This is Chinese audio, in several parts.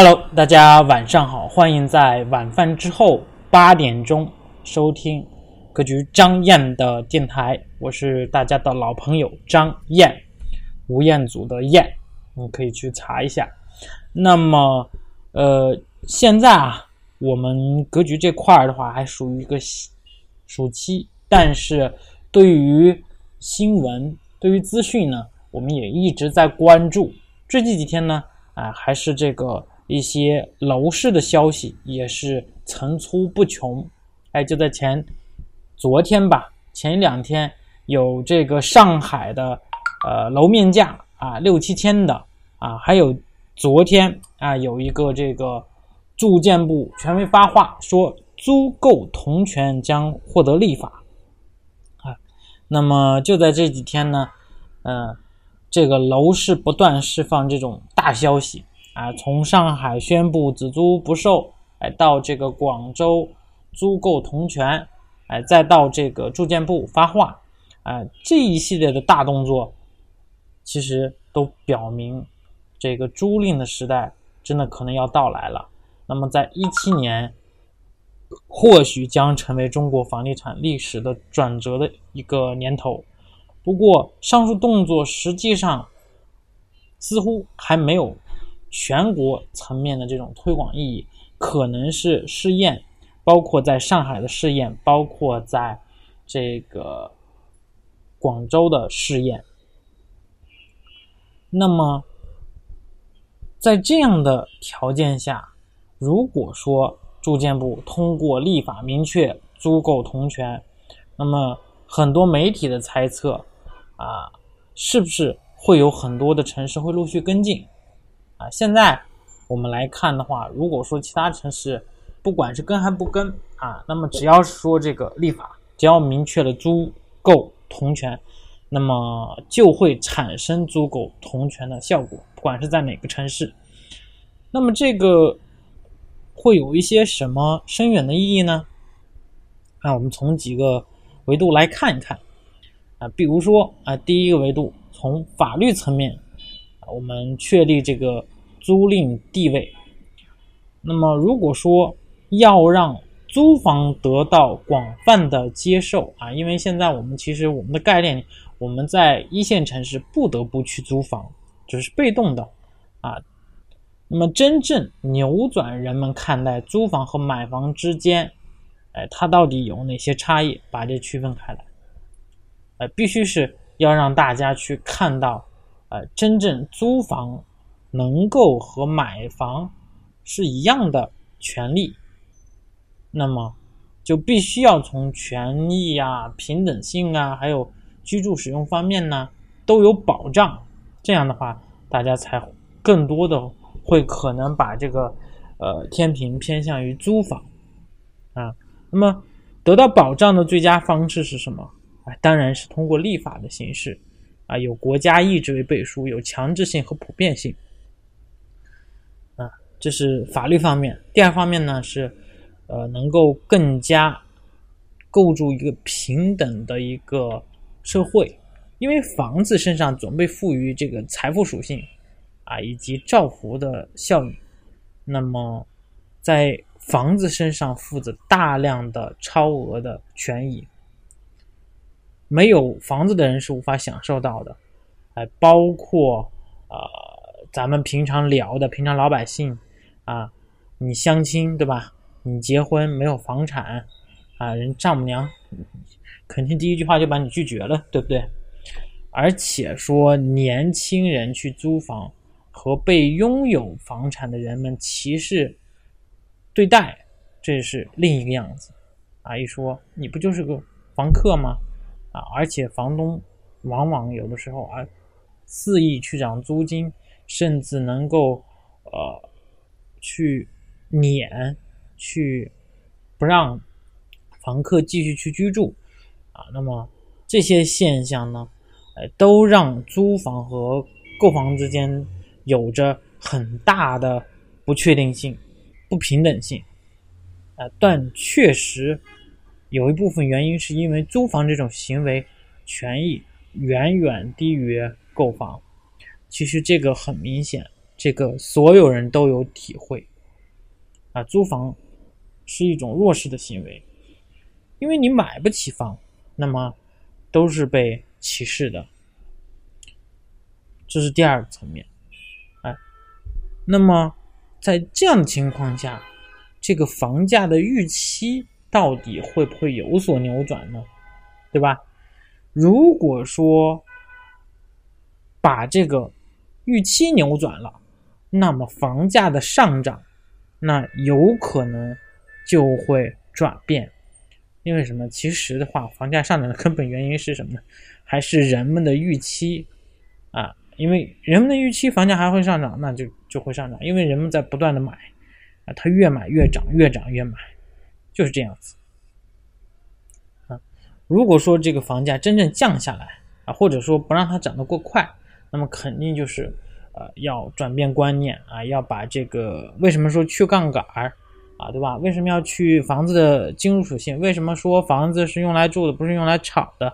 Hello，大家晚上好，欢迎在晚饭之后八点钟收听格局张燕的电台，我是大家的老朋友张燕，吴彦祖的燕，你可以去查一下。那么，呃，现在啊，我们格局这块儿的话还属于一个暑期，但是对于新闻、对于资讯呢，我们也一直在关注。最近几天呢，啊，还是这个。一些楼市的消息也是层出不穷，哎，就在前昨天吧，前两天有这个上海的呃楼面价啊六七千的啊，还有昨天啊有一个这个住建部权威发话说租购同权将获得立法啊，那么就在这几天呢，嗯，这个楼市不断释放这种大消息。啊，从上海宣布只租不售，哎，到这个广州租购同权，哎，再到这个住建部发话，哎，这一系列的大动作，其实都表明这个租赁的时代真的可能要到来了。那么，在一七年，或许将成为中国房地产历史的转折的一个年头。不过，上述动作实际上似乎还没有。全国层面的这种推广意义，可能是试验，包括在上海的试验，包括在这个广州的试验。那么，在这样的条件下，如果说住建部通过立法明确租购同权，那么很多媒体的猜测啊，是不是会有很多的城市会陆续跟进？啊，现在我们来看的话，如果说其他城市不管是跟还不跟啊，那么只要是说这个立法，只要明确了租购同权，那么就会产生租购同权的效果，不管是在哪个城市。那么这个会有一些什么深远的意义呢？啊，我们从几个维度来看一看啊，比如说啊，第一个维度从法律层面。我们确立这个租赁地位。那么，如果说要让租房得到广泛的接受啊，因为现在我们其实我们的概念，我们在一线城市不得不去租房，就是被动的啊。那么，真正扭转人们看待租房和买房之间，哎，它到底有哪些差异？把这区分开来，呃，必须是要让大家去看到。呃，真正租房能够和买房是一样的权利，那么就必须要从权益啊、平等性啊，还有居住使用方面呢都有保障。这样的话，大家才更多的会可能把这个呃天平偏向于租房啊。那么得到保障的最佳方式是什么？啊，当然是通过立法的形式。啊，有国家意志为背书，有强制性和普遍性。啊，这是法律方面。第二方面呢是，呃，能够更加构筑一个平等的一个社会。因为房子身上总被赋予这个财富属性，啊，以及造福的效应。那么，在房子身上负着大量的超额的权益。没有房子的人是无法享受到的，哎，包括呃，咱们平常聊的平常老百姓啊，你相亲对吧？你结婚没有房产啊，人丈母娘肯定第一句话就把你拒绝了，对不对？而且说年轻人去租房和被拥有房产的人们歧视对待，这是另一个样子啊！一说你不就是个房客吗？而且房东往往有的时候啊，肆意去涨租金，甚至能够呃去撵，去不让房客继续去居住啊。那么这些现象呢，呃，都让租房和购房之间有着很大的不确定性、不平等性啊。但确实。有一部分原因是因为租房这种行为权益远远低于购房，其实这个很明显这个所有人都有体会。啊，租房是一种弱势的行为，因为你买不起房，那么都是被歧视的。这是第二个层面，哎，那么在这样的情况下，这个房价的预期到底会不会有所扭转呢？对吧？如果说把这个预期扭转了，那么房价的上涨，那有可能就会转变。因为什么？其实的话，房价上涨的根本原因是什么呢？还是人们的预期啊？因为人们的预期房价还会上涨，那就就会上涨。因为人们在不断的买，啊，它越买越涨，越涨越买，就是这样子。啊，如果说这个房价真正降下来啊，或者说不让它涨得过快，那么肯定就是呃要转变观念啊，要把这个为什么说去杠杆儿啊，对吧？为什么要去房子的金融属性？为什么说房子是用来住的，不是用来炒的？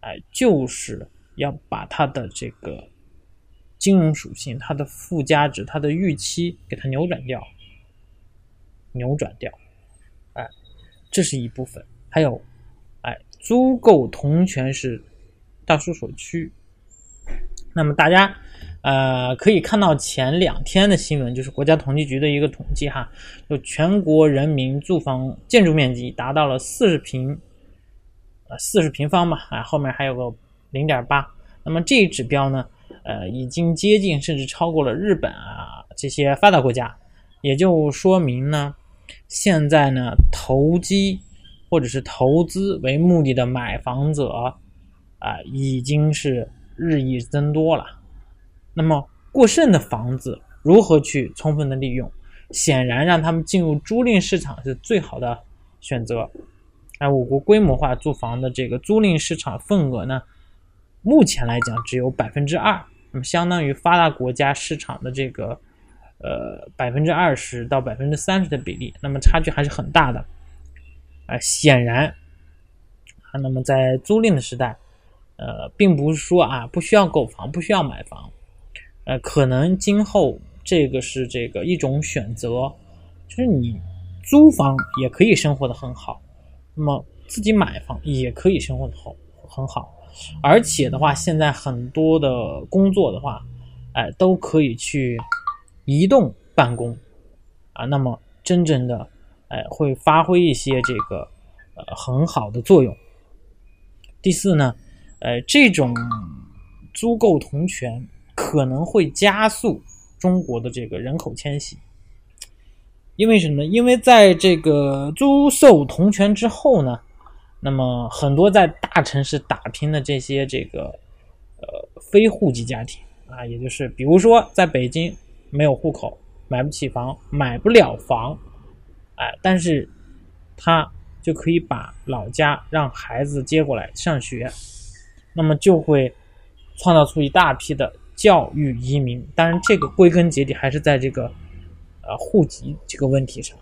哎，就是要把它的这个。金融属性，它的附加值，它的预期，给它扭转掉，扭转掉，这是一部分。还有，哎，租购同权是大势所趋。那么大家，呃，可以看到前两天的新闻，就是国家统计局的一个统计哈，就全国人民住房建筑面积达到了四十平，呃，四十平方嘛，啊，后面还有个零点八。那么这一指标呢？呃，已经接近甚至超过了日本啊这些发达国家，也就说明呢，现在呢投机或者是投资为目的的买房者啊，已经是日益增多了。那么过剩的房子如何去充分的利用？显然让他们进入租赁市场是最好的选择。哎，我国规模化住房的这个租赁市场份额呢，目前来讲只有百分之二。那么，相当于发达国家市场的这个，呃，百分之二十到百分之三十的比例，那么差距还是很大的。啊，显然，啊，那么在租赁的时代，呃，并不是说啊不需要购房，不需要买房，呃，可能今后这个是这个一种选择，就是你租房也可以生活的很好，那么自己买房也可以生活的好很好。而且的话，现在很多的工作的话，哎，都可以去移动办公啊。那么，真正的哎，会发挥一些这个呃很好的作用。第四呢，呃，这种租购同权可能会加速中国的这个人口迁徙。因为什么？因为在这个租售同权之后呢。那么很多在大城市打拼的这些这个呃非户籍家庭啊，也就是比如说在北京没有户口，买不起房，买不了房，哎，但是他就可以把老家让孩子接过来上学，那么就会创造出一大批的教育移民。当然，这个归根结底还是在这个呃户籍这个问题上，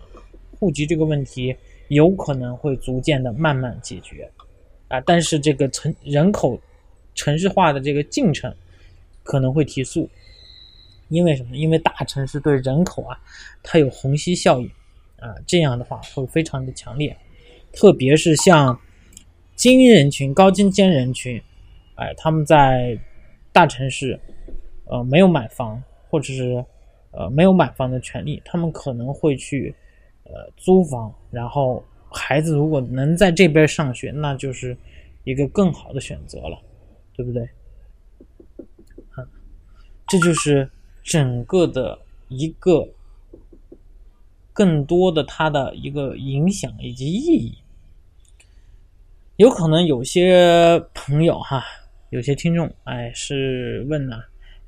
户籍这个问题。有可能会逐渐的慢慢解决，啊，但是这个城人口城市化的这个进程可能会提速，因为什么？因为大城市对人口啊，它有虹吸效应，啊，这样的话会非常的强烈，特别是像精英人群、高精尖人群，哎，他们在大城市，呃，没有买房或者是呃没有买房的权利，他们可能会去。呃，租房，然后孩子如果能在这边上学，那就是一个更好的选择了，对不对？啊，这就是整个的一个更多的它的一个影响以及意义。有可能有些朋友哈，有些听众哎是问呢，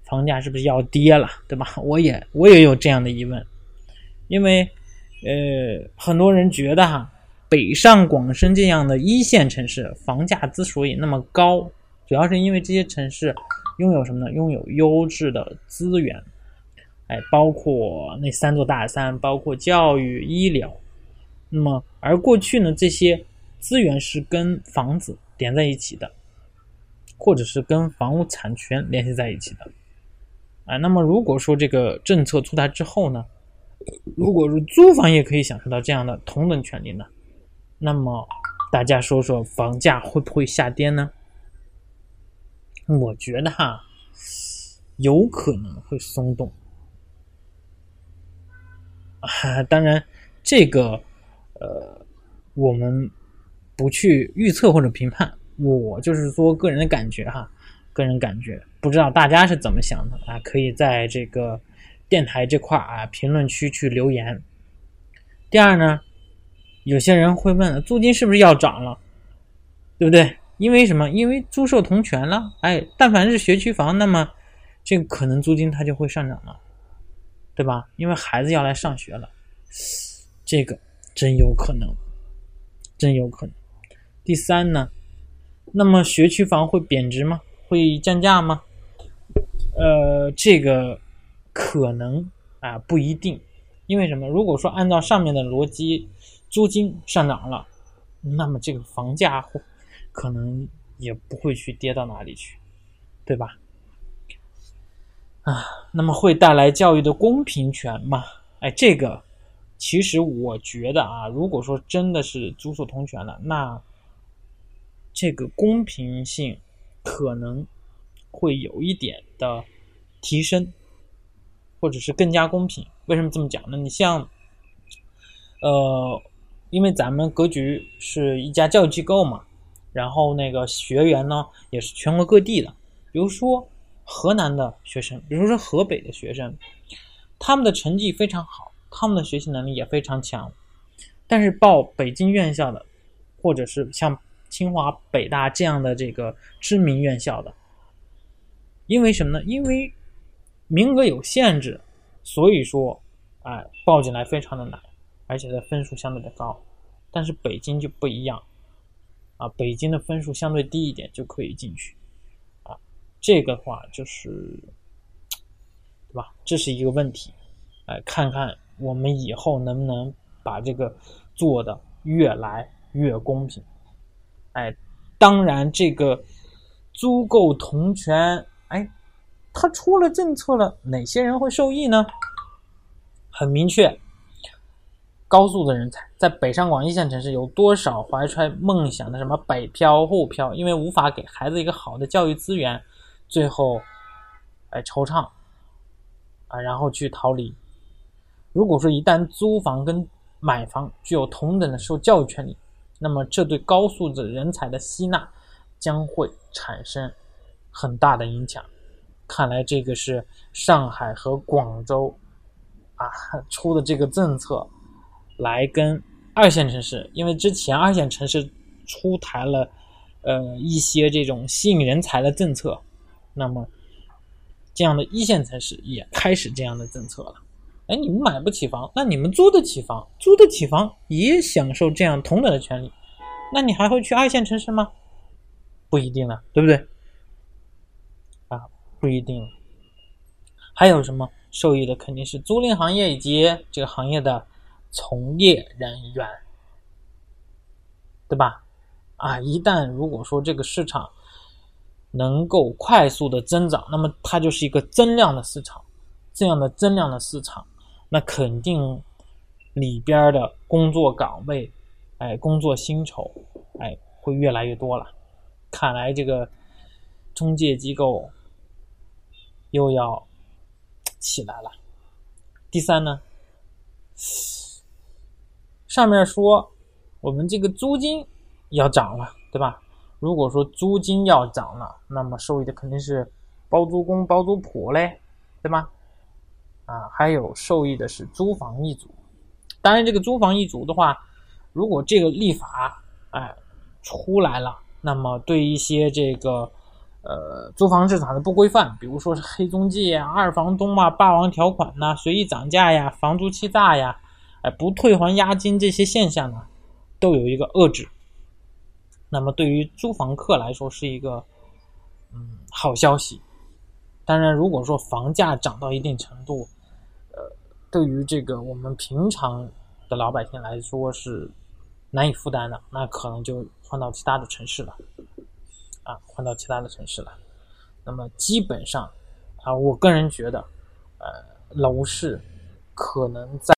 房价是不是要跌了，对吧？我也我也有这样的疑问，因为。呃，很多人觉得哈，北上广深这样的一线城市房价之所以那么高，主要是因为这些城市拥有什么呢？拥有优质的资源，哎，包括那三座大山，包括教育、医疗。那么，而过去呢，这些资源是跟房子连在一起的，或者是跟房屋产权联系在一起的，啊，那么如果说这个政策出台之后呢，如果是租房也可以享受到这样的同等权利呢，那么大家说说房价会不会下跌呢？我觉得哈，有可能会松动。啊，当然这个呃，我们不去预测或者评判。我就是说个人的感觉哈，个人感觉，不知道大家是怎么想的啊？可以在这个电台这块啊评论区去留言。第二呢，有些人会问，租金是不是要涨了？对不对？因为什么？因为租售同权了。哎，但凡是学区房，那么这个可能租金它就会上涨了，对吧？因为孩子要来上学了，这个真有可能，真有可能。第三呢？那么学区房会贬值吗？会降价吗？呃，这个可能啊不一定，因为什么？如果说按照上面的逻辑，租金上涨了，那么这个房价会可能也不会去跌到哪里去，对吧？啊，那么会带来教育的公平权吗？哎，这个其实我觉得啊，如果说真的是租售同权了，那。这个公平性可能会有一点的提升，或者是更加公平。为什么这么讲呢？你像，呃，因为咱们格局是一家教育机构嘛，然后那个学员呢也是全国各地的，比如说河南的学生，比如说河北的学生，他们的成绩非常好，他们的学习能力也非常强，但是报北京院校的，或者是像。清华、北大这样的这个知名院校的，因为什么呢？因为名额有限制，所以说，哎，报进来非常的难，而且的分数相对的高。但是北京就不一样，啊，北京的分数相对低一点就可以进去，啊，这个话就是，对吧？这是一个问题，哎，看看我们以后能不能把这个做的越来越公平。哎，当然，这个租购同权，哎，他出了政策了，哪些人会受益呢？很明确，高素的人才在北上广一线城市有多少怀揣梦想的什么北漂、沪漂，因为无法给孩子一个好的教育资源，最后哎惆怅啊，然后去逃离。如果说一旦租房跟买房具有同等的受教育权利。那么，这对高素质人才的吸纳将会产生很大的影响。看来，这个是上海和广州啊出的这个政策，来跟二线城市，因为之前二线城市出台了呃一些这种吸引人才的政策，那么这样的一线城市也开始这样的政策了。哎，你们买不起房，那你们租得起房，租得起房也享受这样同等的权利，那你还会去二线城市吗？不一定了，对不对？啊，不一定。还有什么受益的？肯定是租赁行业以及这个行业的从业人员，对吧？啊，一旦如果说这个市场能够快速的增长，那么它就是一个增量的市场，这样的增量的市场。那肯定里边的工作岗位，哎，工作薪酬，哎，会越来越多了。看来这个中介机构又要起来了。第三呢，上面说我们这个租金要涨了，对吧？如果说租金要涨了，那么受益的肯定是包租公、包租婆嘞，对吗？啊，还有受益的是租房一族。当然，这个租房一族的话，如果这个立法哎出来了，那么对一些这个呃租房市场的不规范，比如说是黑中介啊、二房东啊、霸王条款呐、随意涨价呀、房租欺诈呀、哎不退还押金这些现象呢，都有一个遏制。那么对于租房客来说是一个嗯好消息。当然，如果说房价涨到一定程度，呃对于这个我们平常的老百姓来说是难以负担的，那可能就换到其他的城市了，啊，换到其他的城市了。那么基本上啊，我个人觉得，呃，楼市可能在